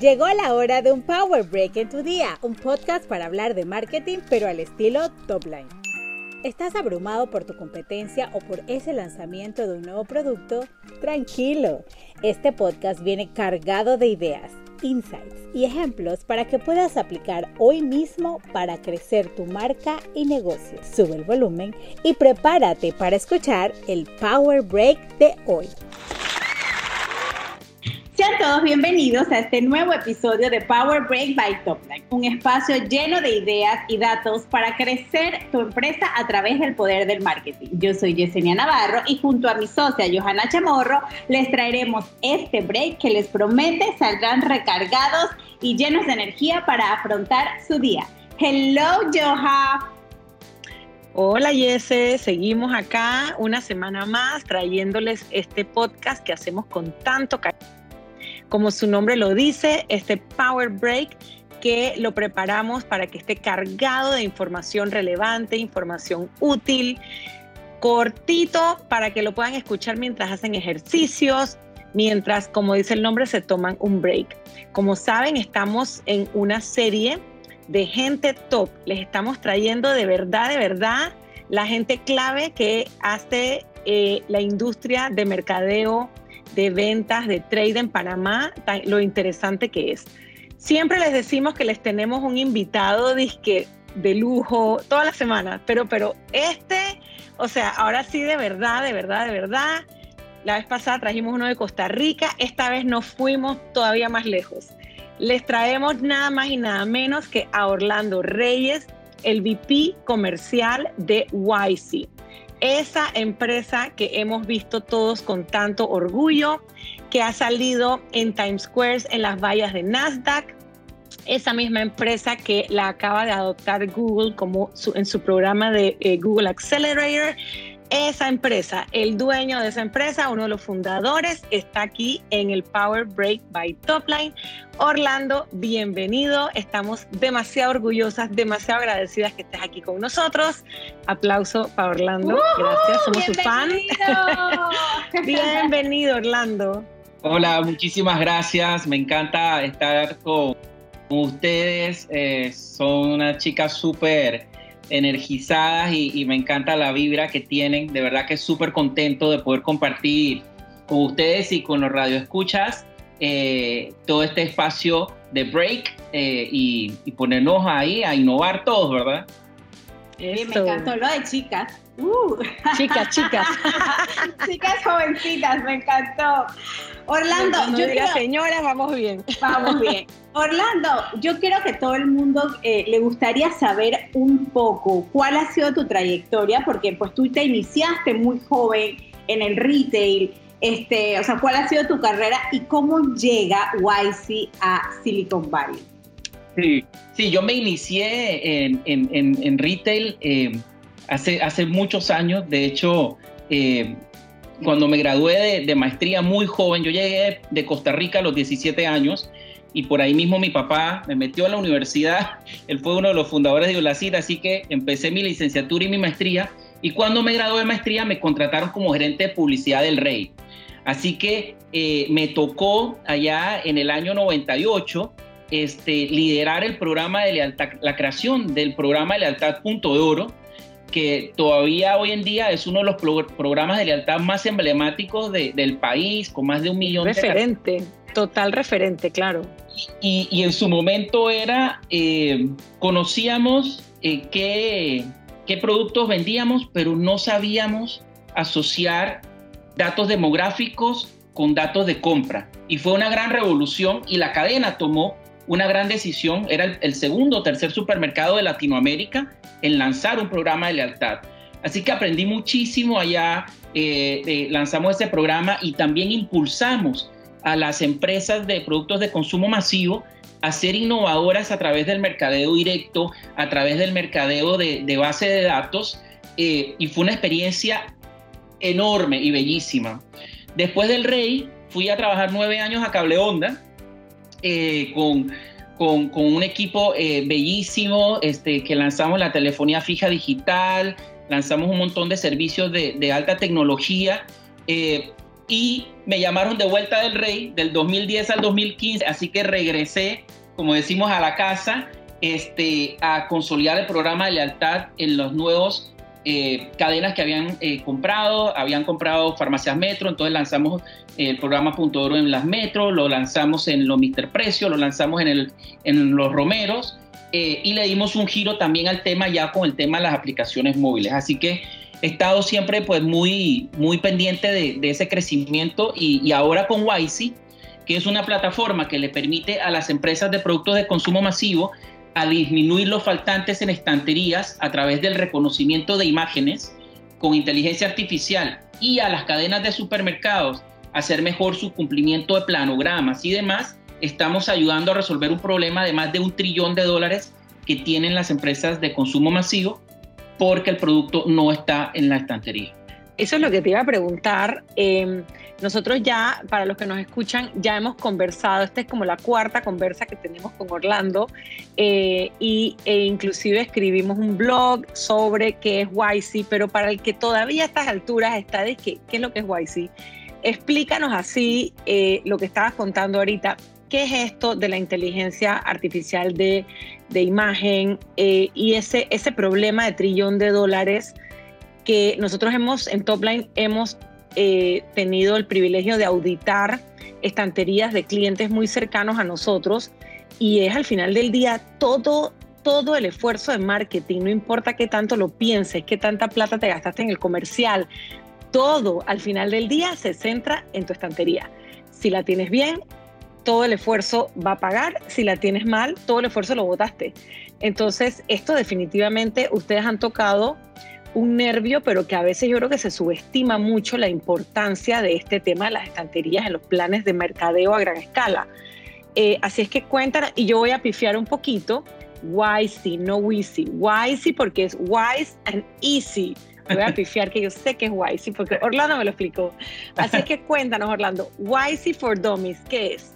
Llegó la hora de un Power Break en tu día, un podcast para hablar de marketing pero al estilo top line. ¿Estás abrumado por tu competencia o por ese lanzamiento de un nuevo producto? Tranquilo, este podcast viene cargado de ideas, insights y ejemplos para que puedas aplicar hoy mismo para crecer tu marca y negocio. Sube el volumen y prepárate para escuchar el Power Break de hoy. Sean todos bienvenidos a este nuevo episodio de Power Break by Topline, un espacio lleno de ideas y datos para crecer tu empresa a través del poder del marketing. Yo soy Yesenia Navarro y junto a mi socia Johanna Chamorro les traeremos este break que les promete saldrán recargados y llenos de energía para afrontar su día. Hello, Joha. Hola Yese, seguimos acá una semana más trayéndoles este podcast que hacemos con tanto cariño como su nombre lo dice, este Power Break que lo preparamos para que esté cargado de información relevante, información útil, cortito para que lo puedan escuchar mientras hacen ejercicios, mientras, como dice el nombre, se toman un break. Como saben, estamos en una serie de gente top. Les estamos trayendo de verdad, de verdad, la gente clave que hace eh, la industria de mercadeo de ventas, de trade en Panamá, lo interesante que es. Siempre les decimos que les tenemos un invitado de lujo toda la semana, pero, pero este, o sea, ahora sí de verdad, de verdad, de verdad. La vez pasada trajimos uno de Costa Rica, esta vez nos fuimos todavía más lejos. Les traemos nada más y nada menos que a Orlando Reyes, el VP comercial de YC esa empresa que hemos visto todos con tanto orgullo, que ha salido en Times Square, en las vallas de Nasdaq, esa misma empresa que la acaba de adoptar Google como en su programa de eh, Google Accelerator esa empresa, el dueño de esa empresa, uno de los fundadores, está aquí en el Power Break by Topline. Orlando, bienvenido. Estamos demasiado orgullosas, demasiado agradecidas que estés aquí con nosotros. Aplauso para Orlando. Gracias, somos su fan. bienvenido, Orlando. Hola, muchísimas gracias. Me encanta estar con, ustedes. Eh, son una chica súper energizadas y, me encanta la vibra que tienen. De verdad que es súper contento de poder compartir con ustedes y con los radioescuchas eh, todo este espacio de break eh, y, ponernos ahí a innovar todos, ¿verdad? me encantó lo de chicas. Uh. Chicas, chicas. chicas jovencitas, me encantó. Orlando, yo diga señora, vamos bien. Vamos bien. Orlando, yo quiero que todo el mundo eh, le gustaría saber un poco cuál ha sido tu trayectoria, porque pues tú te iniciaste muy joven en el retail, este, o sea, cuál ha sido tu carrera y cómo llega YC a Silicon Valley. Sí, sí yo me inicié en, retail eh, hace, hace muchos años, de hecho, eh, cuando me gradué de, maestría muy joven, yo llegué de Costa Rica a los 17 años y por ahí mismo mi papá me metió a la universidad, él fue uno de los fundadores de Olacita, así que empecé mi licenciatura y mi maestría y cuando me gradué de maestría me contrataron como gerente de publicidad del Rey. Así que eh, me tocó allá en el año 98 este, liderar el programa de lealtad, la creación del programa de lealtad Punto de Oro, que todavía hoy en día es uno de los programas de lealtad más emblemáticos del país, con más de un millón referente, de... Referente, total referente, claro. Y, en su momento era, eh, conocíamos eh, qué, qué productos vendíamos, pero no sabíamos asociar datos demográficos con datos de compra. Y fue una gran revolución y la cadena tomó una gran decisión, era el, segundo o tercer supermercado de Latinoamérica en lanzar un programa de lealtad. Así que aprendí muchísimo allá, eh, lanzamos ese programa y también impulsamos a las empresas de productos de consumo masivo a ser innovadoras a través del mercadeo directo, a través del mercadeo de, base de datos, eh, y fue una experiencia enorme y bellísima. Después del Rey, fui a trabajar nueve años a Cable Onda, eh, con, con, un equipo eh, bellísimo, este, que lanzamos la telefonía fija digital, lanzamos un montón de servicios de, alta tecnología. Eh, y me llamaron de vuelta del rey del 2010 al 2015, así que regresé, como decimos, a la casa este, a consolidar el programa de lealtad en los nuevos eh, cadenas que habían eh, comprado, habían comprado farmacias Metro, entonces lanzamos el programa Punto Oro en las Metro, lo lanzamos en los Mister Precio, lo lanzamos en, el, en los Romeros eh, y le dimos un giro también al tema ya con el tema de las aplicaciones móviles. Así que he estado siempre pues muy, muy pendiente de, ese crecimiento y, y ahora con YC, que es una plataforma que le permite a las empresas de productos de consumo masivo a disminuir los faltantes en estanterías a través del reconocimiento de imágenes con inteligencia artificial y a las cadenas de supermercados hacer mejor su cumplimiento de planogramas y demás, estamos ayudando a resolver un problema de más de un trillón de dólares que tienen las empresas de consumo masivo porque el producto no está en la estantería. Eso es lo que te iba a preguntar. Em, nosotros ya, para los que nos escuchan, ya hemos conversado, esta es como la cuarta conversa que tenemos con Orlando eh, y, e inclusive escribimos un blog sobre qué es YC, pero para el que todavía a estas alturas está de qué, es lo que es YC, explícanos así eh, lo que estabas contando ahorita, qué es esto de la inteligencia artificial de, de imagen eh, y ese, ese problema de trillón de dólares que nosotros hemos en Topline hemos eh, tenido el privilegio de auditar estanterías de clientes muy cercanos a nosotros y es al final del día todo todo el esfuerzo de marketing, no importa qué tanto lo pienses, qué tanta plata te gastaste en el comercial, todo al final del día se centra en tu estantería. Si la tienes bien, todo el esfuerzo va a pagar, si la tienes mal, todo el esfuerzo lo botaste. Entonces, esto definitivamente ustedes han tocado un nervio, pero que a veces yo creo que se subestima mucho la importancia de este tema de las estanterías en los planes de mercadeo a gran escala. Eh, así es que cuentan, y yo voy a pifiar un poquito, Wisey, no Wisey. Wisey porque es wise and easy. Voy a pifiar que yo sé que es Wisey porque Orlando me lo explicó. Así es que cuéntanos, Orlando, Wisey for Dummies, ¿qué es?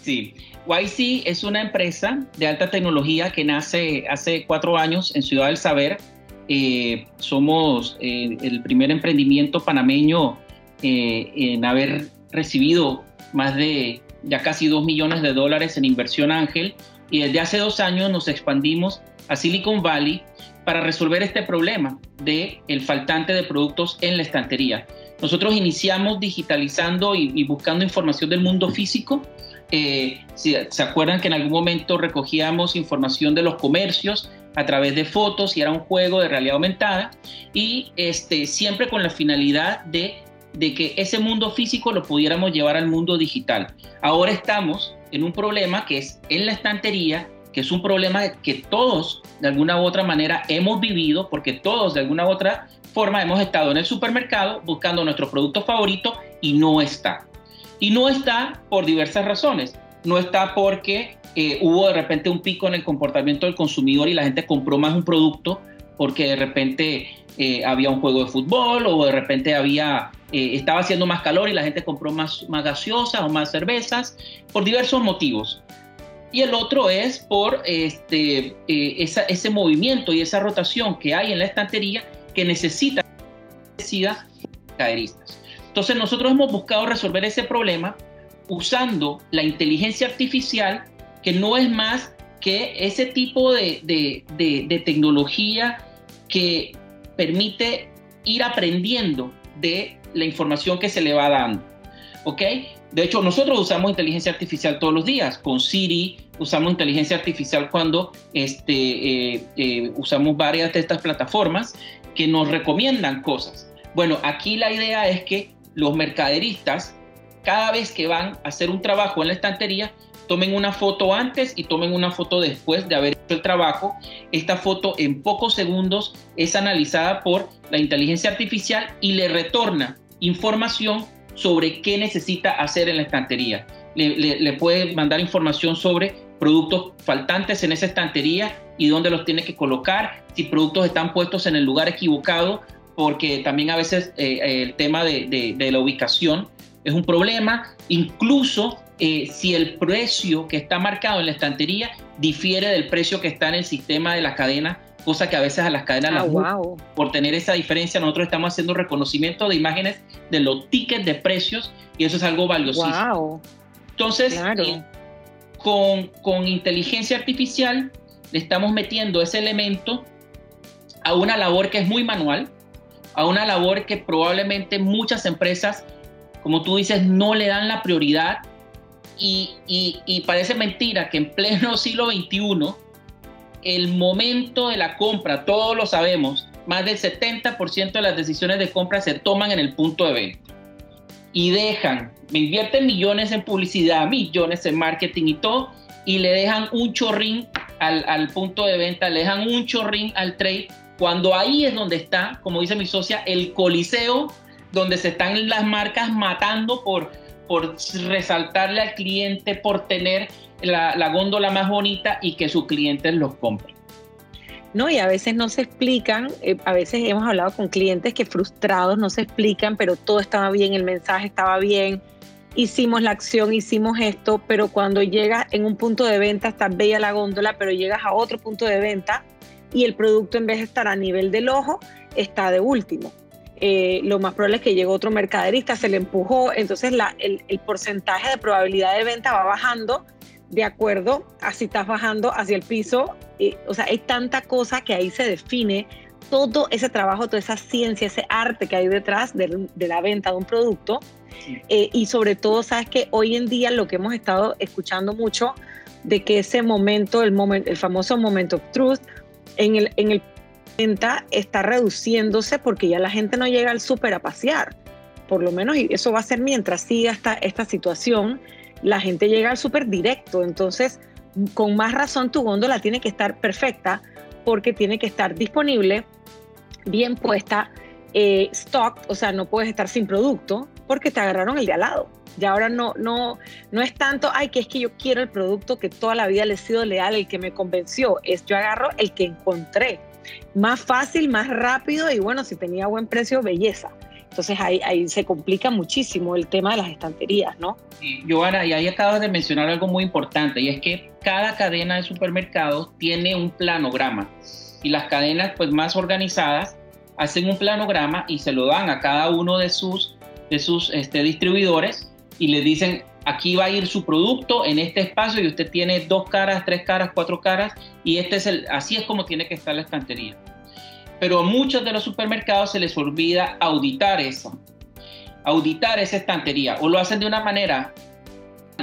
Sí, YC es una empresa de alta tecnología que nace hace cuatro años en Ciudad del Saber eh, somos eh, el primer emprendimiento panameño eh, en haber recibido más de ya casi 2 millones de dólares en inversión ángel y desde hace dos años nos expandimos a Silicon Valley para resolver este problema de el faltante de productos en la estantería. Nosotros iniciamos digitalizando y, y buscando información del mundo físico. si se acuerdan que en algún momento recogíamos información de los comercios, a través de fotos y era un juego de realidad aumentada y este, siempre con la finalidad de, de que ese mundo físico lo pudiéramos llevar al mundo digital. Ahora estamos en un problema que es en la estantería, que es un problema que todos de alguna u otra manera hemos vivido porque todos de alguna u otra forma hemos estado en el supermercado buscando nuestro producto favorito y no está. Y no está por diversas razones. No está porque eh, hubo de repente un pico en el comportamiento del consumidor y la gente compró más un producto porque de repente eh, había un juego de fútbol o de repente había, eh, estaba haciendo más calor y la gente compró más, más gaseosas o más cervezas, por diversos motivos. Y el otro es por este, ese movimiento y esa rotación que hay en la estantería que necesita caderistas. Entonces nosotros hemos buscado resolver ese problema usando la inteligencia artificial que no es más que ese tipo de, tecnología que permite ir aprendiendo de la información que se le va dando. ¿Ok? De hecho, nosotros usamos inteligencia artificial todos los días. Con Siri usamos inteligencia artificial cuando este, eh, eh, usamos varias de estas plataformas que nos recomiendan cosas. Bueno, aquí la idea es que los mercaderistas, cada vez que van a hacer un trabajo en la estantería, tomen una foto antes y tomen una foto después de haber hecho el trabajo. Esta foto en pocos segundos es analizada por la inteligencia artificial y le retorna información sobre qué necesita hacer en la estantería. Le, puede mandar información sobre productos faltantes en esa estantería y dónde los tiene que colocar, si productos están puestos en el lugar equivocado, porque también a veces eh, el tema de, de la ubicación es un problema. Incluso eh, si el precio que está marcado en la estantería difiere del precio que está en el sistema de la cadena cosa que a veces a las cadenas ah, las por tener esa diferencia nosotros estamos haciendo reconocimiento de imágenes de los tickets de precios y eso es algo valiosísimo. Entonces, eh, con, con inteligencia artificial le estamos metiendo ese elemento a una labor que es muy manual, a una labor que probablemente muchas empresas, como tú dices, no le dan la prioridad y, parece mentira que en pleno siglo XXI el momento de la compra, todos lo sabemos, más del 70% de las decisiones de compra se toman en el punto de venta y dejan, me invierten millones en publicidad, millones en marketing y todo, y le dejan un chorrín al, al punto de venta, le dejan un chorrín al trade cuando ahí es donde está, como dice mi socia, el coliseo, donde se están las marcas matando por, por resaltarle al cliente, por tener la, góndola más bonita y que sus clientes los compren. No, y a veces no se explican, eh, a veces hemos hablado con clientes que frustrados no se explican, pero todo estaba bien, el mensaje estaba bien, hicimos la acción, hicimos esto, pero cuando llegas en un punto de venta, está bella la góndola, pero llegas a otro punto de venta y el producto en vez de estar a nivel del ojo, está de último. Eh, lo más probable es que llegue otro mercaderista, se le empujó, entonces la, el, porcentaje de probabilidad de venta va bajando de acuerdo a si estás bajando hacia el piso. o sea, hay tanta cosa que ahí se define todo ese trabajo, toda esa ciencia, ese arte que hay detrás de, la venta de un producto. Eh, y sobre todo, sabes que hoy en día lo que hemos estado escuchando mucho de que ese momento, el, moment, el famoso moment of truth, en el, en el venta está reduciéndose porque ya la gente no llega al súper a pasear. Por lo menos, y eso va a ser mientras siga esta, esta situación, la gente llega al súper directo. Entonces, con más razón, tu góndola tiene que estar perfecta porque tiene que estar disponible, bien puesta, eh, stock, o sea, no puedes estar sin producto porque te agarraron el de al lado. Y ahora no, no, no es tanto, ay, que es que yo quiero el producto que toda la vida le he sido leal, el que me convenció. Es yo agarro el que encontré. Más fácil, más rápido y bueno, si tenía buen precio, belleza. Entonces ahí, ahí se complica muchísimo el tema de las estanterías, ¿no? Sí, Joana, y ahí acabas de mencionar algo muy importante y es que cada cadena de supermercados tiene un planograma y las cadenas pues más organizadas hacen un planograma y se lo dan a cada uno de sus, de sus este, distribuidores y le dicen, aquí va a ir su producto en este espacio y usted tiene dos caras, tres caras, cuatro caras y este es el, así es como tiene que estar la estantería. Pero a muchos de los supermercados se les olvida auditar eso, auditar esa estantería o lo hacen de una manera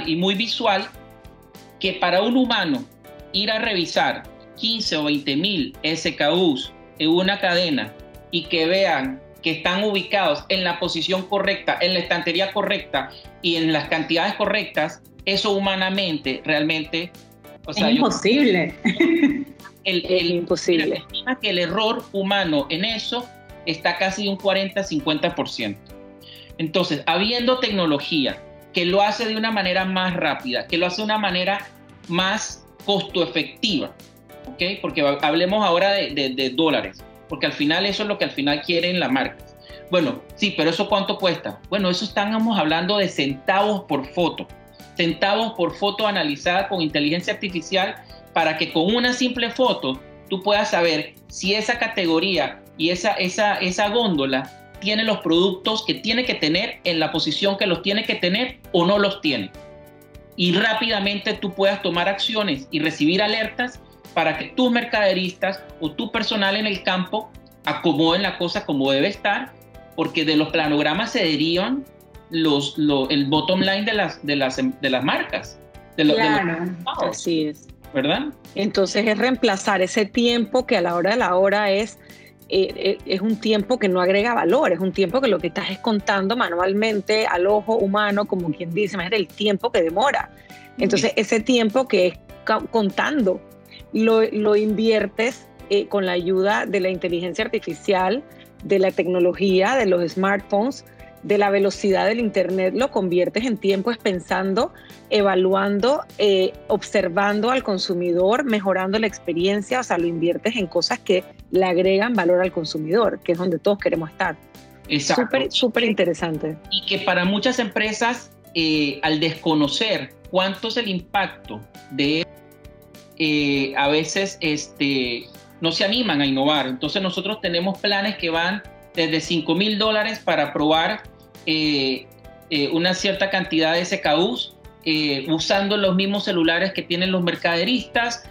y muy visual que para un humano ir a revisar 15 o 20 mil SKUs en una cadena y que vean que están ubicados en la posición correcta, en la estantería correcta y en las cantidades correctas, eso humanamente realmente... O sea, es imposible. el, el, imposible. que el error humano en eso está casi un 40-50%. Entonces, habiendo tecnología que lo hace de una manera más rápida, que lo hace de una manera más costo efectiva, ¿ok? Porque hablemos ahora de, de dólares porque al final eso es lo que al final quieren las marcas. Bueno, sí, pero eso cuánto cuesta? Bueno, eso estamos hablando de centavos por foto, centavos por foto analizada con inteligencia artificial para que con una simple foto tú puedas saber si esa categoría y esa, esa, esa góndola tiene los productos que tiene que tener en la posición que los tiene que tener o no los tiene. Y rápidamente tú puedas tomar acciones y recibir alertas para que tus mercaderistas o tu personal en el campo acomoden la cosa como debe estar, porque de los planogramas se derivan los, el bottom line de las, de las, de las marcas. De claro, así es. ¿Verdad? Entonces es reemplazar ese tiempo que a la hora de la hora es, eh, eh, es un tiempo que no agrega valor, es un tiempo que lo que estás es contando manualmente al ojo humano, como quien dice, es el tiempo que demora. Entonces ese tiempo que es contando lo, inviertes eh, con la ayuda de la inteligencia artificial, de la tecnología, de los smartphones, de la velocidad del Internet, lo conviertes en tiempo es pensando, evaluando, eh, observando al consumidor, mejorando la experiencia, o sea, lo inviertes en cosas que le agregan valor al consumidor, que es donde todos queremos estar. Exacto. Súper, súper interesante. Y que para muchas empresas, eh, al desconocer cuánto es el impacto de eh, a veces este, no se animan a innovar. Entonces nosotros tenemos planes que van desde 5 mil dólares para probar eh, eh, una cierta cantidad de SKUs usando los mismos celulares que tienen los mercaderistas,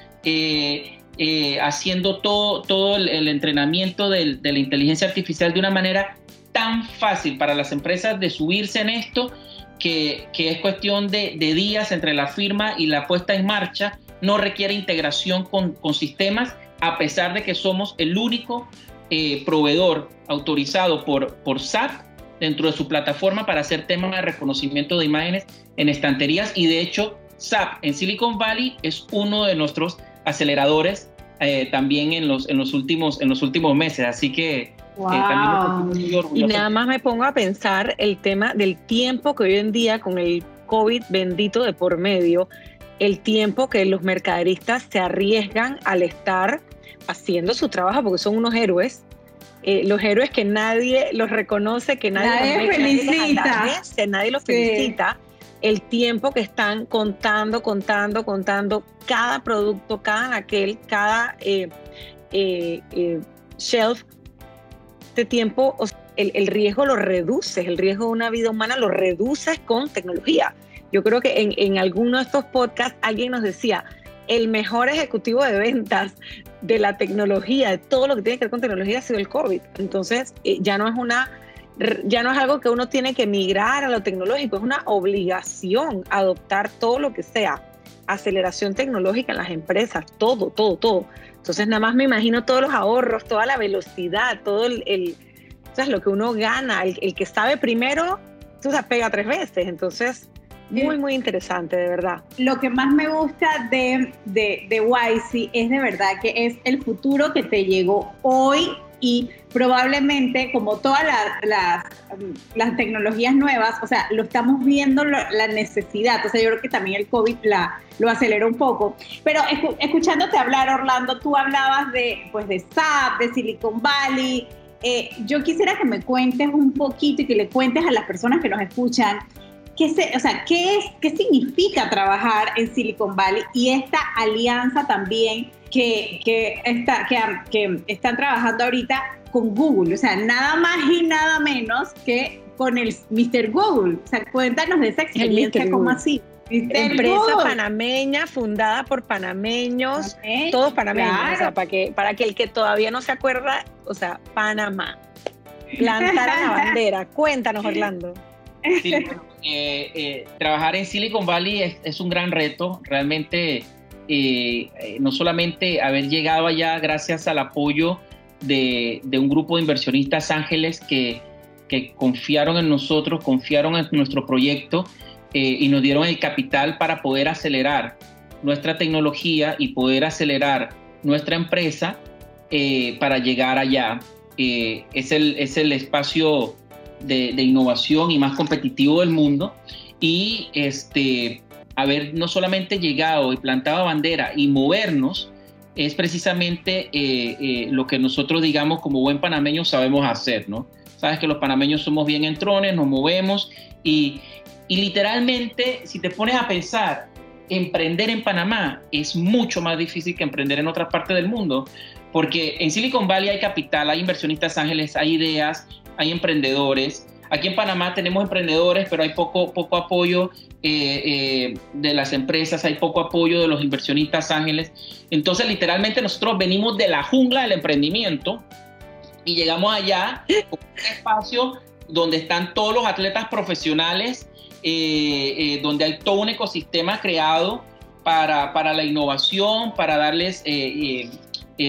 haciendo todo, todo el, entrenamiento de la inteligencia artificial de una manera tan fácil para las empresas de subirse en esto que, es cuestión de, días entre la firma y la puesta en marcha, no requiere integración con, sistemas, a pesar de que somos el único eh, proveedor autorizado por, por SAP dentro de su plataforma para hacer temas de reconocimiento de imágenes en estanterías. Y de hecho SAP en Silicon Valley es uno de nuestros aceleradores eh, también en los, en, los últimos, en los últimos meses. Así que y nada más me pongo a pensar el tema del tiempo que hoy en día con el COVID bendito de por medio, el tiempo que los mercaderistas se arriesgan al estar haciendo su trabajo porque son unos héroes. Eh, los héroes que nadie los reconoce, que nadie, los felicita. Nadie, los felicita. El tiempo que están contando, contando, contando cada producto, cada aquel, cada eh, eh, shelf este tiempo el, riesgo lo reduces, el riesgo de una vida humana lo reduces con tecnología. Yo creo que en, en alguno de estos podcasts alguien nos decía, el mejor ejecutivo de ventas de la tecnología, de todo lo que tiene que ver con tecnología ha sido el COVID. Entonces, eh, ya no es una ya no es algo que uno tiene que migrar a lo tecnológico, es una obligación adoptar todo lo que sea aceleración tecnológica en las empresas, todo, todo, todo. Entonces nada más me imagino todos los ahorros, toda la velocidad, todo el, el lo que uno gana, el, que sabe primero, tú se pega tres veces. Entonces, muy, muy interesante, de verdad. Lo que más me gusta de, de, de YC es de verdad que es el futuro que te llegó hoy y probablemente como todas las, las, tecnologías nuevas, o sea, lo estamos viendo la necesidad, o sea, yo creo que también el COVID la, lo aceleró un poco, pero escuchándote hablar, Orlando, tú hablabas de, pues, de SAP, de Silicon Valley, eh, yo quisiera que me cuentes un poquito y que le cuentes a las personas que nos escuchan, ¿qué, se, o sea, ¿qué, es, qué significa trabajar en Silicon Valley y esta alianza también que, que, está, que, que están trabajando ahorita con Google, o sea, nada más y nada menos que con el Mr. Google. O sea, cuéntanos de esa experiencia, ¿cómo así? Empresa panameña fundada por panameños, todos panameños, o sea, para que, para que el que todavía no se acuerda, o sea, Panamá. Plantar la bandera. Cuéntanos, Orlando. Sí, eh, eh, trabajar en Silicon Valley es, un gran reto. Realmente, eh, no solamente haber llegado allá gracias al apoyo de, un grupo de inversionistas ángeles que, confiaron en nosotros, confiaron en nuestro proyecto y nos dieron el capital para poder acelerar nuestra tecnología y poder acelerar nuestra empresa para llegar allá. Es, el, es el espacio de, innovación y más competitivo del mundo y este, haber no solamente llegado y plantado bandera y movernos, es precisamente eh, eh, lo que nosotros, digamos, como buen panameño sabemos hacer, ¿no? Sabes que los panameños somos bien entrones, nos movemos y, y literalmente, si te pones a pensar, emprender en Panamá es mucho más difícil que emprender en otras partes del mundo, porque en Silicon Valley hay capital, hay inversionistas ángeles, hay ideas, hay emprendedores, Aquí en Panamá tenemos emprendedores, pero hay poco, poco apoyo eh, eh, de las empresas, hay poco apoyo de los inversionistas ángeles. Entonces, literalmente nosotros venimos de la jungla del emprendimiento y llegamos allá un espacio donde están todos los atletas profesionales, eh, donde hay todo un ecosistema creado para, para la innovación, para darles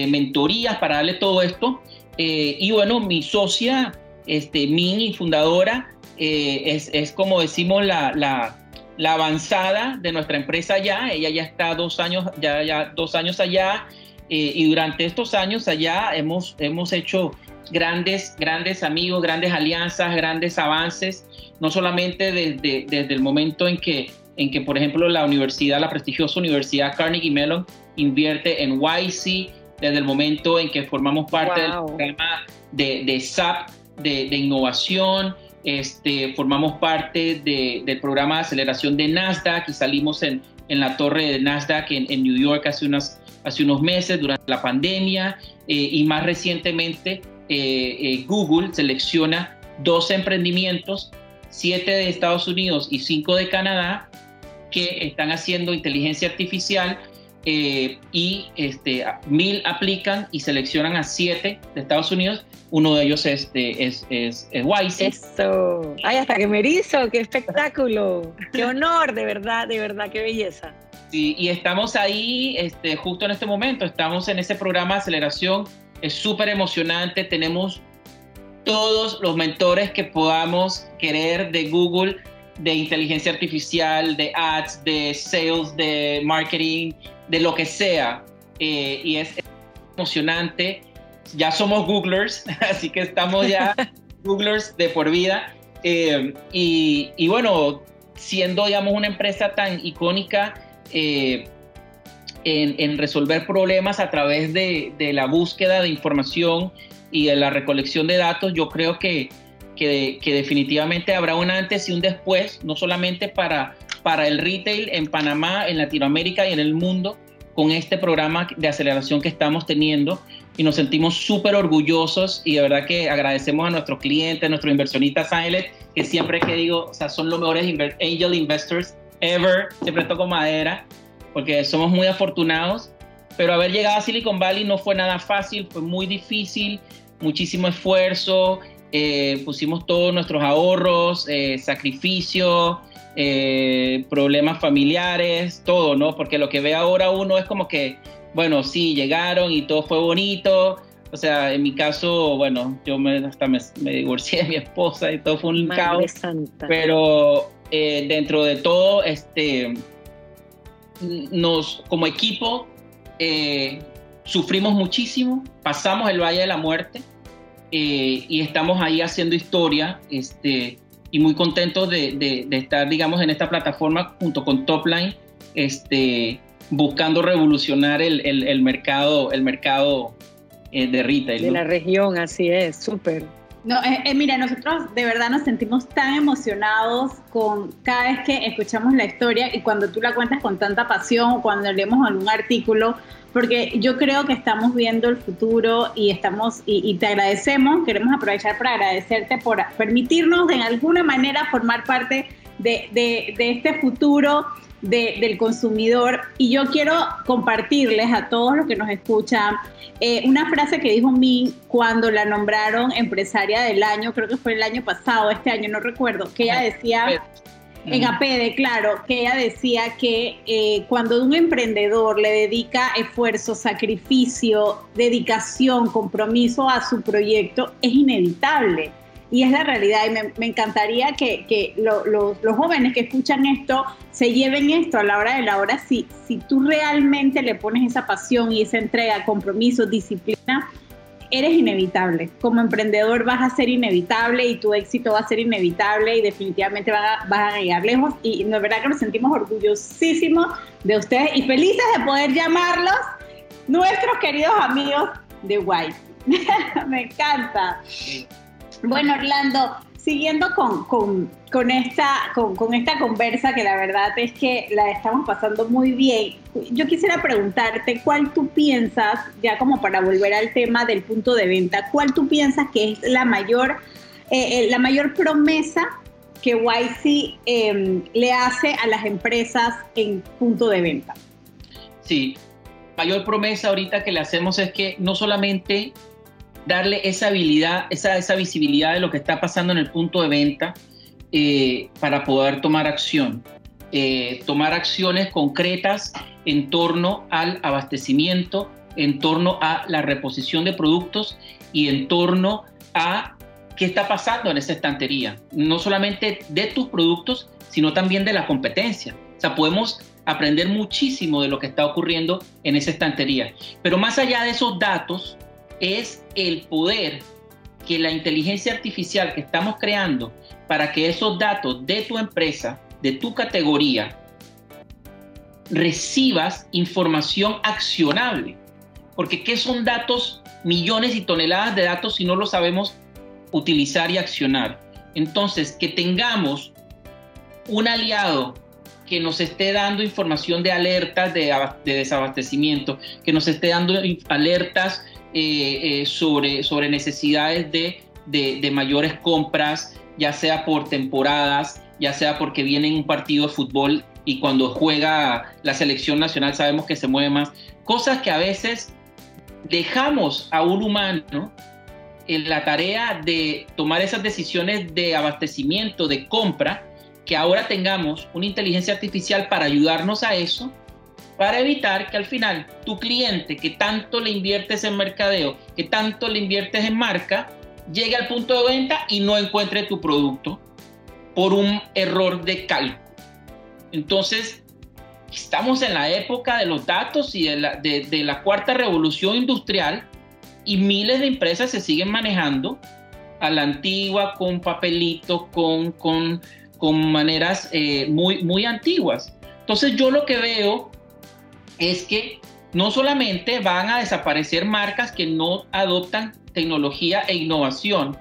mentorías, para darle todo esto. y bueno, mi socia este, Min fundadora, eh, es, es, como decimos la, la, la, avanzada de nuestra empresa allá. Ella ya está dos años, ya, ya dos años allá eh, y durante estos años allá hemos, hemos hecho grandes, grandes amigos, grandes alianzas, grandes avances, no solamente desde, desde el momento en que, en que, por ejemplo, la universidad, la prestigiosa Universidad Carnegie Mellon invierte en YC, desde el momento en que formamos parte del programa de, de SAP de, innovación, este, formamos parte del programa de aceleración de Nasdaq y salimos en, en la torre de Nasdaq en, en New York hace, unas, hace unos meses durante la pandemia eh, y más recientemente eh, Google selecciona 12 emprendimientos, 7 de Estados Unidos y 5 de Canadá, que están haciendo inteligencia artificial y este, mil aplican y seleccionan a 7 de Estados Unidos uno de ellos es, es, es, es Eso. Ay, hasta que me erizo, qué espectáculo. qué honor, de verdad, de verdad, qué belleza. Sí, y estamos ahí este, justo en este momento, estamos en ese programa de aceleración, es súper emocionante, tenemos todos los mentores que podamos querer de Google, de inteligencia artificial, de ads, de sales, de marketing, de lo que sea. Eh, y es emocionante ya somos Googlers, así que estamos ya Googlers de por vida. Eh, y, bueno, siendo, digamos, una empresa tan icónica eh, en, resolver problemas a través de, la búsqueda de información y de la recolección de datos, yo creo que, que, definitivamente habrá un antes y un después, no solamente para, para el retail en Panamá, en Latinoamérica y en el mundo, con este programa de aceleración que estamos teniendo. Y nos sentimos súper orgullosos y de verdad que agradecemos a nuestros clientes, a nuestros inversionistas ángeles, que siempre que digo, o sea, son los mejores angel investors ever, siempre toco madera, porque somos muy afortunados, pero haber llegado a Silicon Valley no fue nada fácil, fue muy difícil, muchísimo esfuerzo, eh, pusimos todos nuestros ahorros, eh, sacrificio, eh, problemas familiares, todo, ¿no? Porque lo que ve ahora uno es como que, bueno, sí, llegaron y todo fue bonito. O sea, en mi caso, bueno, yo me, hasta me, divorcié de mi esposa y todo fue un caos. Pero eh, dentro de todo, este, nos, como equipo, sufrimos muchísimo, pasamos el Valle de la Muerte y estamos ahí haciendo historia. Este, y muy contentos de, estar, digamos, en esta plataforma junto con Topline, este, buscando revolucionar el, mercado, el mercado eh, de retail. De la región, así es, súper. No, eh, eh, mira, nosotros de verdad nos sentimos tan emocionados con cada vez que escuchamos la historia y cuando tú la cuentas con tanta pasión o cuando leemos algún artículo, porque yo creo que estamos viendo el futuro y estamos y, te agradecemos, queremos aprovechar para agradecerte por permitirnos de alguna manera formar parte de, de, este futuro del consumidor. Y yo quiero compartirles a todos los que nos escuchan eh, una frase que dijo Min cuando la nombraron empresaria del año, creo que fue el año pasado, este año no recuerdo, que ella decía en APD, claro, que ella decía que eh, cuando un emprendedor le dedica esfuerzo, sacrificio, dedicación, compromiso a su proyecto, es inevitable. Y es la realidad. Y me, encantaría que, los jóvenes que escuchan esto se lleven esto a la hora de la hora. Si, si tú realmente le pones esa pasión y esa entrega, compromiso, disciplina, eres inevitable. Como emprendedor vas a ser inevitable y tu éxito va a ser inevitable y definitivamente vas a, llegar lejos. Y de verdad que nos sentimos orgullosísimos de ustedes y felices de poder llamarlos nuestros queridos amigos de White. Me encanta. Bueno, Orlando, siguiendo con, con, esta, con, esta conversa, que la verdad es que la estamos pasando muy bien, yo quisiera preguntarte cuál tú piensas, ya como para volver al tema del punto de venta, cuál tú piensas que es la mayor, eh, eh, la mayor promesa que YC em, le hace a las empresas en punto de venta. Sí, mayor promesa ahorita que le hacemos es que no solamente darle esa habilidad, esa, visibilidad de lo que está pasando en el punto de venta eh, para poder tomar acción. Eh, tomar acciones concretas en torno al abastecimiento, en torno a la reposición de productos y en torno a qué está pasando en esa estantería. No solamente de tus productos, sino también de la competencia. O sea, podemos aprender muchísimo de lo que está ocurriendo en esa estantería. Pero más allá de esos datos, es el poder que la inteligencia artificial que estamos creando para que esos datos de tu empresa, de tu categoría, recibas información accionable. Porque ¿qué son datos? Millones y toneladas de datos si no lo sabemos utilizar y accionar. Entonces, que tengamos un aliado que nos esté dando información de alertas de, desabastecimiento, que nos esté dando alertas eh, eh, sobre, sobre necesidades de, de, mayores compras, ya sea por temporadas, ya sea porque viene un partido de fútbol y cuando juega la selección nacional sabemos que se mueve más. Cosas que a veces dejamos a un humano en la tarea de tomar esas decisiones de abastecimiento, de compra, que ahora tengamos una inteligencia artificial para ayudarnos a eso, para evitar que al final tu cliente que tanto le inviertes en mercadeo, que tanto le inviertes en marca, llegue al punto de venta y no encuentre tu producto por un error de cálculo. Entonces, estamos en la época de los datos y de la, cuarta revolución industrial y miles de empresas se siguen manejando a la antigua con papelitos, con maneras eh, muy, muy antiguas. Entonces yo lo que veo es que no solamente van a desaparecer marcas que no adoptan tecnología e innovación,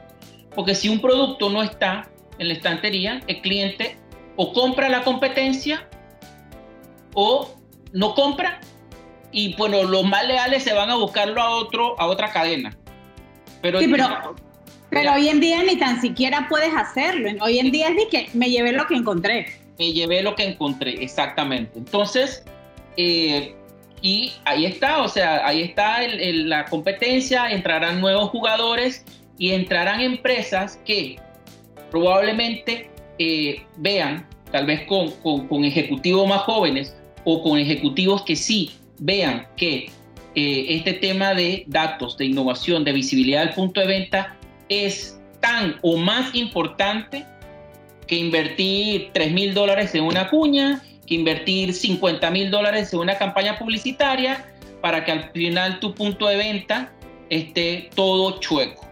porque si un producto no está en la estantería, el cliente o compra la competencia o no compra y bueno, los más leales se van a buscarlo a otro, a otra cadena. Pero, pero, hoy en día ni tan siquiera puedes hacerlo. Hoy en día es de que me llevé lo que encontré. Me llevé lo que encontré, exactamente. Entonces, eh, y ahí está, o sea, ahí está la competencia, entrarán nuevos jugadores y entrarán empresas que probablemente eh, vean, tal vez con, con, ejecutivos más jóvenes o con ejecutivos que sí vean que eh, este tema de datos, de innovación, de visibilidad del punto de venta es tan o más importante que invertir 3 mil dólares en una cuña, invertir 50 mil dólares en una campaña publicitaria para que al final tu punto de venta esté todo chueco.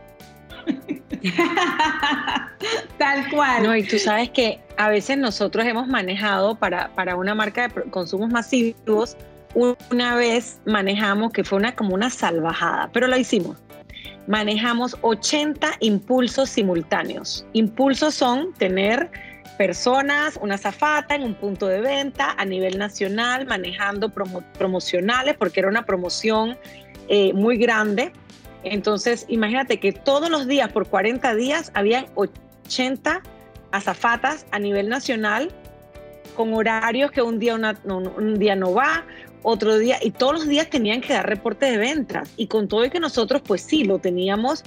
Tal cual. No, y tú sabes que a veces nosotros hemos manejado para, para una marca de consumos masivos una vez manejamos, que fue una, como una salvajada, pero la hicimos. Manejamos 80 impulsos simultáneos. Impulsos son tener personas, una zafata en un punto de venta a nivel nacional, manejando promocionales, porque era una promoción eh, muy grande. Entonces, imagínate que todos los días, por 40 días, habían 80 azafatas a nivel nacional con horarios que un día, un día no va, otro día, y todos los días tenían que dar reporte de ventas. Y con todo y que nosotros, pues sí, lo teníamos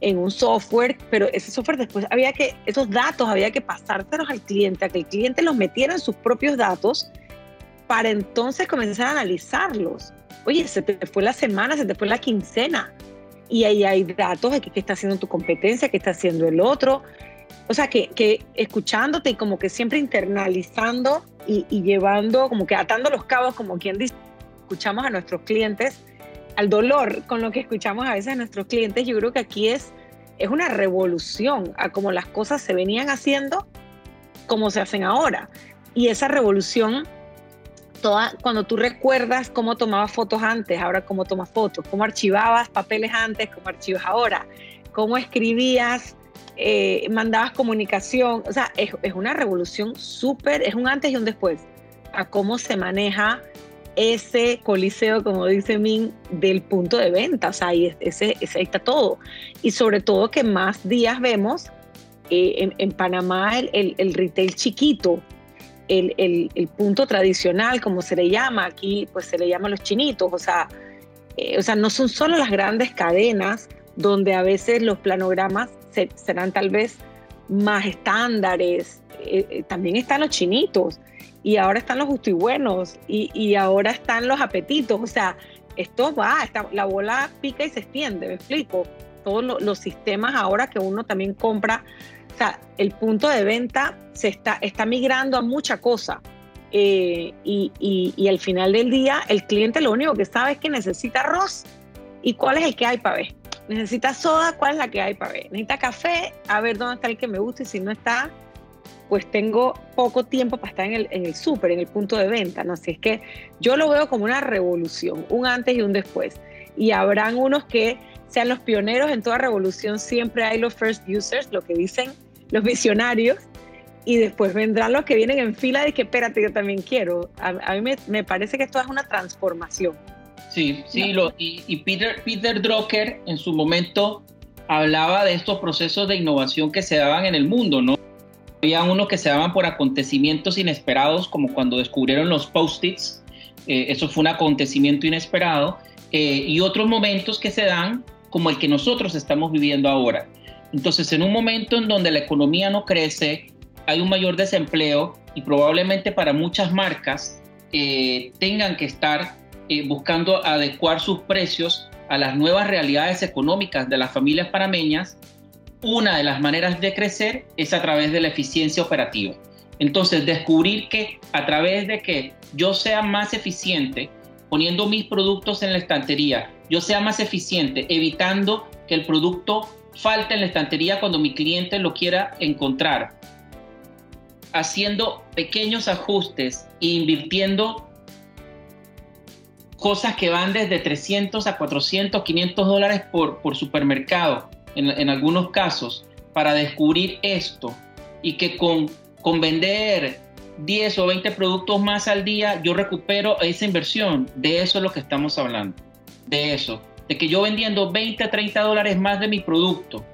en un software, pero ese software después había que, esos datos había que pasárselos al cliente, a que el cliente los metiera en sus propios datos para entonces comenzar a analizarlos. Oye, se te fue la semana, se te fue la quincena. Y ahí hay datos de qué está haciendo tu competencia, qué está haciendo el otro. O sea, que, que escuchándote y como que siempre internalizando y, llevando, como que atando los cabos, como quien dice, escuchamos a nuestros clientes, al dolor con lo que escuchamos a veces a nuestros clientes, yo creo que aquí es, es una revolución a cómo las cosas se venían haciendo, como se hacen ahora. Y esa revolución, toda, cuando tú recuerdas cómo tomabas fotos antes, ahora cómo tomas fotos, cómo archivabas papeles antes, cómo archivas ahora, cómo escribías eh, mandabas comunicación, o sea, es, una revolución súper, es un antes y un después a cómo se maneja ese coliseo, como dice Min, del punto de venta, o sea, ahí, ese, ese, está todo. Y sobre todo que más días vemos eh, en, Panamá el, el, retail chiquito, el, el, punto tradicional, como se le llama, aquí pues se le llama los chinitos, o sea, eh, o sea, no son solo las grandes cadenas donde a veces los planogramas serán tal vez más estándares. Eh, eh, también están los chinitos y ahora están los justibuenos y, y ahora están los apetitos. O sea, esto va, la bola pica y se extiende, me explico. Todos los sistemas ahora que uno también compra, o sea, el punto de venta se está, está migrando a mucha cosa. Eh, y, y, y, al final del día, el cliente lo único que sabe es que necesita arroz. ¿Y cuál es el que hay para ver? necesita soda, ¿cuál es la que hay para ver? Necesita café, a ver dónde está el que me gusta y si no está, pues tengo poco tiempo para estar en el, en el súper, en el punto de venta, ¿no? Así es que yo lo veo como una revolución, un antes y un después. Y habrán unos que sean los pioneros en toda revolución, siempre hay los first users, lo que dicen los visionarios, y después vendrán los que vienen en fila de que espérate, yo también quiero. A, mí me, me, parece que esto es una transformación. Sí, sí, lo, y, y, Peter, Peter Drucker en su momento hablaba de estos procesos de innovación que se daban en el mundo, ¿no? Había unos que se daban por acontecimientos inesperados, como cuando descubrieron los post-its, eh, eso fue un acontecimiento inesperado, eh, y otros momentos que se dan como el que nosotros estamos viviendo ahora. Entonces, en un momento en donde la economía no crece, hay un mayor desempleo y probablemente para muchas marcas eh, tengan que estar eh, buscando adecuar sus precios a las nuevas realidades económicas de las familias panameñas, una de las maneras de crecer es a través de la eficiencia operativa. Entonces, descubrir que a través de que yo sea más eficiente, poniendo mis productos en la estantería, yo sea más eficiente, evitando que el producto falte en la estantería cuando mi cliente lo quiera encontrar, haciendo pequeños ajustes e invirtiendo cosas que van desde 300 a 400, 500 dólares por, por supermercado, en, algunos casos, para descubrir esto y que con, con vender 10 o 20 productos más al día, yo recupero esa inversión. De eso es lo que estamos hablando. De eso. De que yo vendiendo 20 a 30 dólares más de mi producto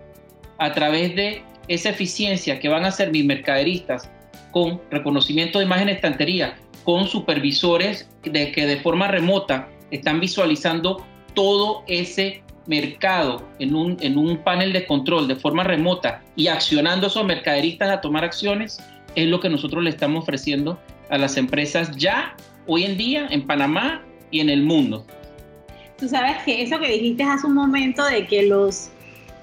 a través de esa eficiencia que van a hacer mis mercaderistas con reconocimiento de imagen estantería, con supervisores de que de forma remota están visualizando todo ese mercado en un, en un panel de control de forma remota y accionando a esos mercaderistas a tomar acciones, es lo que nosotros le estamos ofreciendo a las empresas ya hoy en día en Panamá y en el mundo. Tú sabes que eso que dijiste hace un momento de que los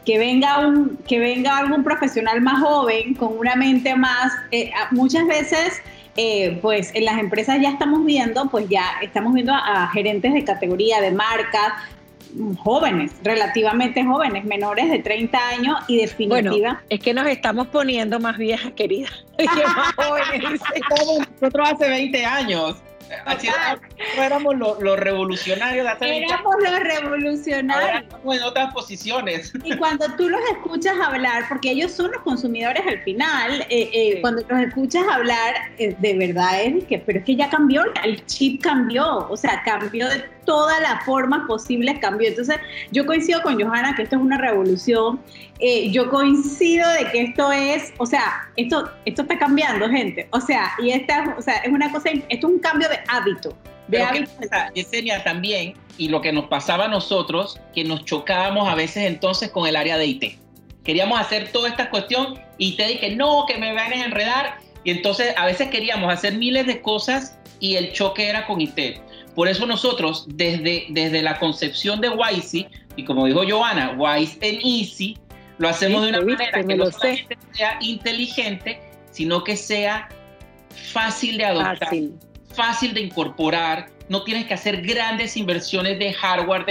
que venga un que venga algún profesional más joven con una mente más eh, muchas veces eh, pues en las empresas ya estamos viendo pues ya estamos viendo a, a gerentes de categoría de marcas jóvenes, relativamente jóvenes, menores de 30 años y definitiva. Bueno, es que nos estamos poniendo más viejas, querida. más jóvenes. Nosotros hace 20 años. Así no éramos los, revolucionarios de hace Éramos los revolucionarios. Ahora estamos en otras posiciones. Y cuando tú los escuchas hablar, porque ellos son los consumidores al final, eh, eh, cuando los escuchas hablar, eh, de verdad es que, pero es que ya cambió, el chip cambió, o sea, cambió de todas las formas posibles, cambió. Entonces, yo coincido con Johanna que esto es una revolución. yo coincido de que esto es, o sea, esto, esto está cambiando, gente. O sea, y esta, o sea, es una cosa, esto es un cambio de hábito. De hábito. Yesenia también, y lo que nos pasaba a nosotros, que nos chocábamos a veces entonces con el área de IT. Queríamos hacer toda esta cuestión y te dije, no, que me van a enredar. Y entonces a veces queríamos hacer miles de cosas y el choque era con IT. Por eso nosotros, desde, desde la concepción de Wisey, y como dijo Joana, Wise and Easy, lo hacemos de una manera que no sea inteligente, sino que sea fácil de adoptar fácil. de incorporar, no tienes que hacer grandes inversiones de hardware,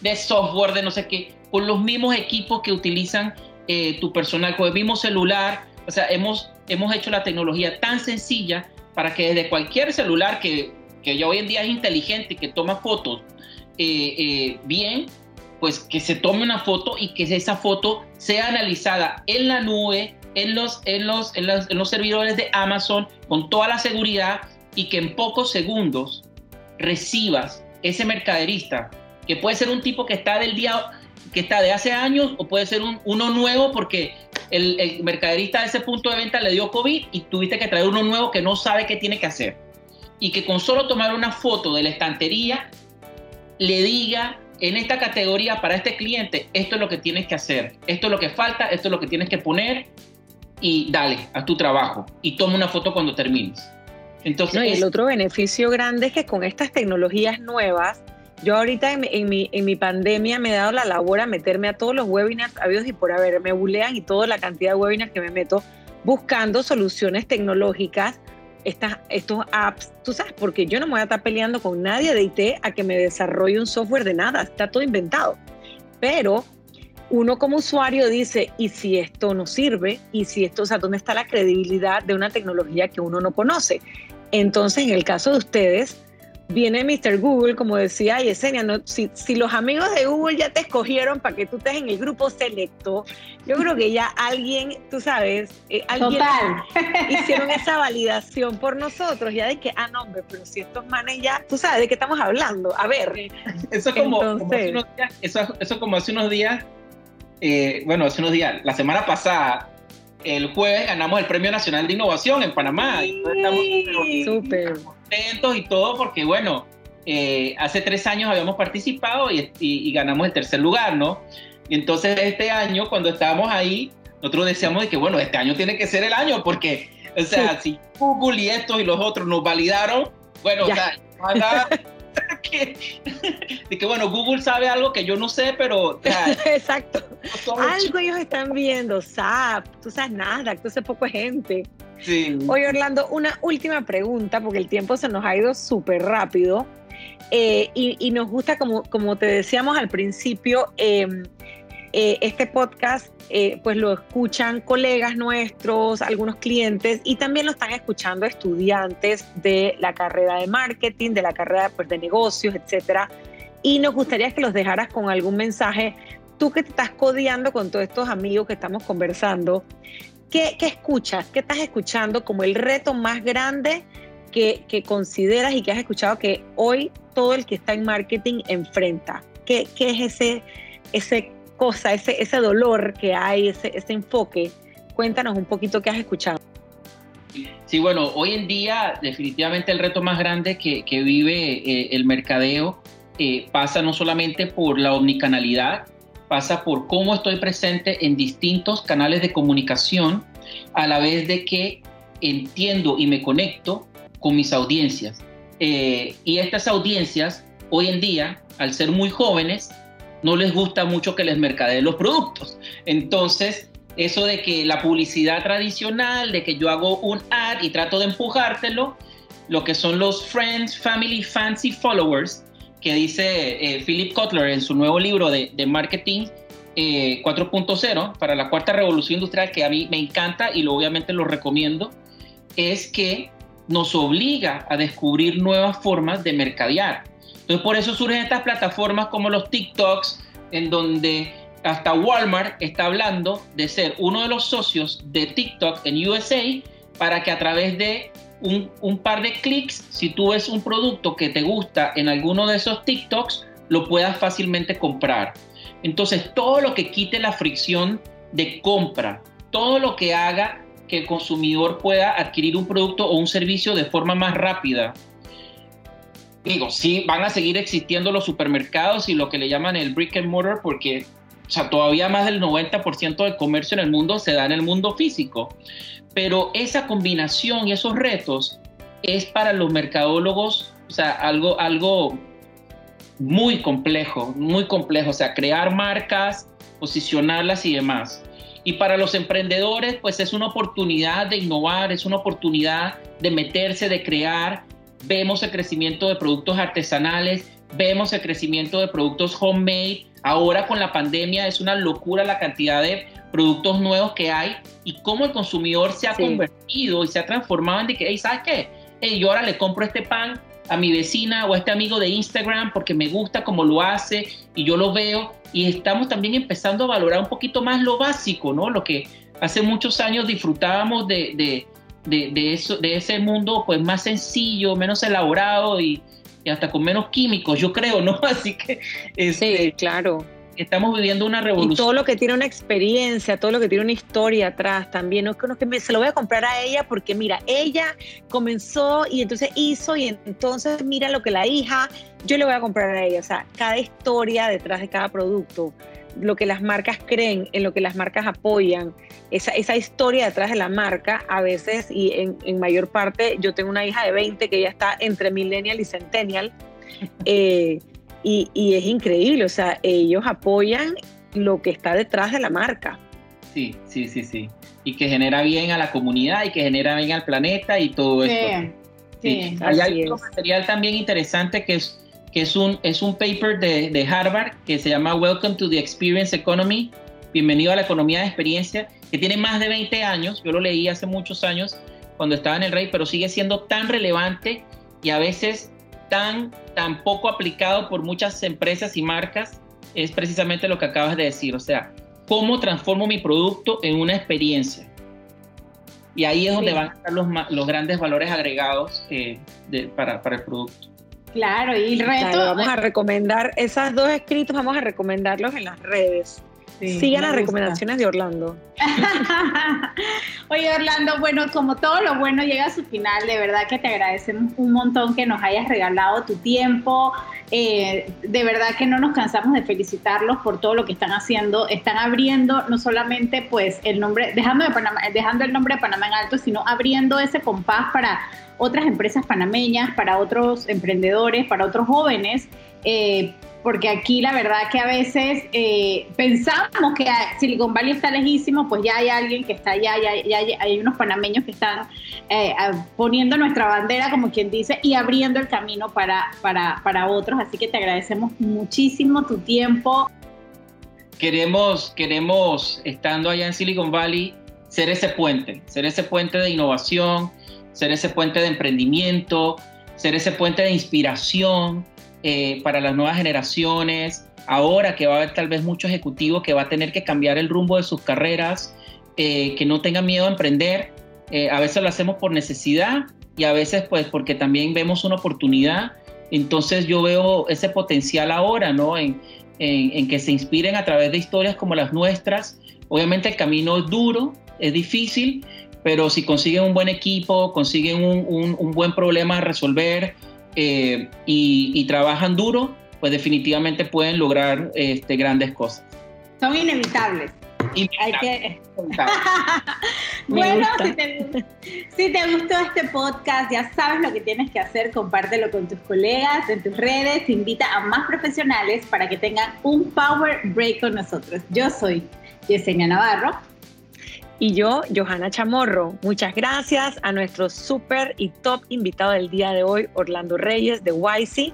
de, software, de no sé qué, con los mismos equipos que utilizan eh, tu personal, con el mismo celular. O sea, hemos, hemos hecho la tecnología tan sencilla para que desde cualquier celular que, que ya hoy en día es inteligente y que toma fotos eh, eh, bien, pues que se tome una foto y que esa foto sea analizada en la nube, en los, en los, en los, en los servidores de Amazon, con toda la seguridad y que en pocos segundos recibas ese mercaderista, que puede ser un tipo que está del día, que está de hace años o puede ser uno nuevo porque el, mercaderista a ese punto de venta le dio COVID y tuviste que traer uno nuevo que no sabe qué tiene que hacer. Y que con solo tomar una foto de la estantería le diga en esta categoría para este cliente, esto es lo que tienes que hacer, esto es lo que falta, esto es lo que tienes que poner y dale a tu trabajo y toma una foto cuando termines. Entonces, y el otro beneficio grande es que con estas tecnologías nuevas, yo ahorita en mi, en mi, pandemia me he dado la labor a meterme a todos los webinars habidos y por haber, me bulean y toda la cantidad de webinars que me meto buscando soluciones tecnológicas, estas, estos apps, tú sabes, porque yo no me voy a estar peleando con nadie de IT a que me desarrolle un software de nada, está todo inventado. Pero uno como usuario dice, ¿y si esto no sirve? ¿Y si esto, o sea, dónde está la credibilidad de una tecnología que uno no conoce? Entonces, en el caso de ustedes, viene Mr. Google, como decía Yesenia, ¿no? si, si, los amigos de Google ya te escogieron para que tú estés en el grupo selecto, yo creo que ya alguien, tú sabes, eh, alguien hicieron esa validación por nosotros, ya de que, ah, no, hombre, pero si estos manes ya, tú sabes de qué estamos hablando, a ver. Eso como, hace unos días, eso, eso como hace unos días, eh, bueno, hace unos días, la semana pasada, el jueves ganamos el Premio Nacional de Innovación en Panamá. Sí, súper contentos y todo porque, bueno, eh, hace tres años habíamos participado y, ganamos el tercer lugar, ¿no? Y entonces este año, cuando estábamos ahí, nosotros decíamos de que, bueno, este año tiene que ser el año porque, o sea, si Google y estos y los otros nos validaron, bueno, o sea, de que bueno, Google sabe algo que yo no sé, pero... Exacto. algo ellos están viendo, SAP, tú sabes nada, tú sabes poco gente. Oye, Orlando, una última pregunta, porque el tiempo se nos ha ido súper rápido. Eh, y, nos gusta, como, como te decíamos al principio, em, eh, este podcast eh, pues lo escuchan colegas nuestros, algunos clientes y también lo están escuchando estudiantes de la carrera de marketing, de la carrera pues, de negocios, etcétera. Y nos gustaría que los dejaras con algún mensaje. Tú que te estás codeando con todos estos amigos que estamos conversando, ¿qué, escuchas? ¿Qué estás escuchando como el reto más grande que, que, consideras y que has escuchado que hoy todo el que está en marketing enfrenta? ¿Qué, qué es ese, ese cosa, ese, ese dolor que hay, ese, ese enfoque. Cuéntanos un poquito qué has escuchado. Sí, bueno, hoy en día definitivamente el reto más grande que, que vive eh, el mercadeo eh, pasa no solamente por la omnicanalidad, pasa por cómo estoy presente en distintos canales de comunicación a la vez de que entiendo y me conecto con mis audiencias. Eh, y estas audiencias hoy en día, al ser muy jóvenes, no les gusta mucho que les mercadeen los productos. Entonces, eso de que la publicidad tradicional, de que yo hago un ad y trato de empujártelo, lo que son los Friends, Family, Fancy Followers, que dice eh, Philip Kotler en su nuevo libro de, Marketing 4.0 eh, para la cuarta revolución industrial, que a mí me encanta y lo, obviamente lo recomiendo, es que nos obliga a descubrir nuevas formas de mercadear. Entonces por eso surgen estas plataformas como los TikToks, en donde hasta Walmart está hablando de ser uno de los socios de TikTok en USA para que a través de un, par de clics, si tú ves un producto que te gusta en alguno de esos TikToks, lo puedas fácilmente comprar. Entonces, todo lo que quite la fricción de compra, todo lo que haga que el consumidor pueda adquirir un producto o un servicio de forma más rápida, digo, sí, van a seguir existiendo los supermercados y lo que le llaman el brick and mortar porque o sea, todavía más del 90% del comercio en el mundo se da en el mundo físico. Pero esa combinación y esos retos es para los mercadólogos, o sea, algo, algo muy complejo, muy complejo. O sea, crear marcas, posicionarlas y demás. Y para los emprendedores, pues es una oportunidad de innovar, es una oportunidad de meterse, de crear vemos el crecimiento de productos artesanales, vemos el crecimiento de productos homemade. Ahora con la pandemia es una locura la cantidad de productos nuevos que hay y cómo el consumidor se ha convertido y se ha transformado en de que, ¿sabes qué? yo ahora le compro este pan a mi vecina o a este amigo de Instagram porque me gusta cómo lo hace y yo lo veo y estamos también empezando a valorar un poquito más lo básico, ¿no? Lo que hace muchos años disfrutábamos de de, eso, de ese mundo pues más sencillo, menos elaborado y, hasta con menos químicos, yo creo, ¿no? Así que... Este, sí, claro. Estamos viviendo una revolución. Y todo lo que tiene una experiencia, todo lo que tiene una historia atrás también. No es que, me, se lo voy a comprar a ella porque mira, ella comenzó y entonces hizo y entonces mira lo que la hija, yo le voy a comprar a ella. O sea, cada historia detrás de cada producto lo que las marcas creen, en lo que las marcas apoyan, esa, esa historia detrás de la marca, a veces y en, mayor parte, yo tengo una hija de 20 que ya está entre millennial y centennial, eh, y, y, es increíble, o sea, ellos apoyan lo que está detrás de la marca. Sí, sí, sí, sí. Y que genera bien a la comunidad y que genera bien al planeta y todo esto. Sí, Hay otro material también interesante que es que es un, es un paper de, de, Harvard que se llama Welcome to the Experience Economy, bienvenido a la economía de experiencia, que tiene más de 20 años, yo lo leí hace muchos años cuando estaba en el Rey, pero sigue siendo tan relevante y a veces tan, tan poco aplicado por muchas empresas y marcas es precisamente lo que acabas de decir, o sea, cómo transformo mi producto en una experiencia. Y ahí es donde van a estar los, los grandes valores agregados eh, para, para, el producto. Claro, y el reto... vamos a recomendar esos dos escritos, vamos a recomendarlos en las redes. Sigan las recomendaciones de Orlando. Oye, Orlando, bueno, como todo lo bueno llega a su final, de verdad que te agradecemos un montón que nos hayas regalado tu tiempo. Eh, de verdad que no nos cansamos de felicitarlos por todo lo que están haciendo. Están abriendo no solamente pues el nombre, dejando, de Panamá, dejando el nombre de Panamá en alto, sino abriendo ese compás para otras empresas panameñas, para otros emprendedores, para otros jóvenes. Eh, porque aquí la verdad que a veces eh, pensamos que Silicon Valley está lejísimo, pues ya hay alguien que está allá, ya, hay unos panameños que están eh, poniendo nuestra bandera, como quien dice, y abriendo el camino para, para, para otros. Así que te agradecemos muchísimo tu tiempo. Queremos, queremos, estando allá en Silicon Valley, ser ese puente, ser ese puente de innovación, ser ese puente de emprendimiento, ser ese puente de inspiración, eh, para las nuevas generaciones, ahora que va a haber tal vez mucho ejecutivo que va a tener que cambiar el rumbo de sus carreras, eh, que no tengan miedo a emprender. Eh, a veces lo hacemos por necesidad y a veces pues porque también vemos una oportunidad. Entonces yo veo ese potencial ahora, ¿no? En, en, que se inspiren a través de historias como las nuestras. Obviamente el camino es duro, es difícil, pero si consiguen un buen equipo, consiguen un, un, un buen problema a resolver, eh, y, trabajan duro, pues definitivamente pueden lograr este, grandes cosas. Son inevitables. Hay que... bueno, si te, si te, gustó este podcast, ya sabes lo que tienes que hacer, compártelo con tus colegas, en tus redes, invita a más profesionales para que tengan un Power Break con nosotros. Yo soy Yesenia Navarro y yo, Johanna Chamorro. Muchas gracias a nuestro súper y top invitado del día de hoy, Orlando Reyes de YC.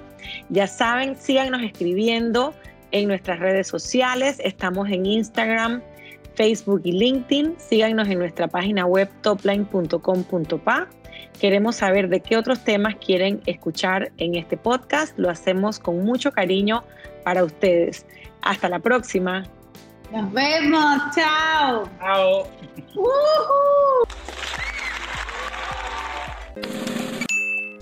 Ya saben, síganos escribiendo en nuestras redes sociales. Estamos en Instagram, Facebook y LinkedIn. Síganos en nuestra página web topline.com.pa. Queremos saber de qué otros temas quieren escuchar en este podcast. Lo hacemos con mucho cariño para ustedes. Hasta la próxima. Nos vemos, chao. Chao.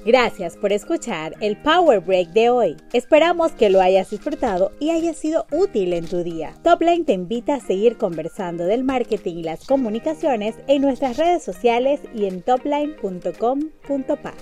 Gracias por escuchar el Power Break de hoy. Esperamos que lo hayas disfrutado y haya sido útil en tu día. Topline te invita a seguir conversando del marketing y las comunicaciones en nuestras redes sociales y en topline.com.pa.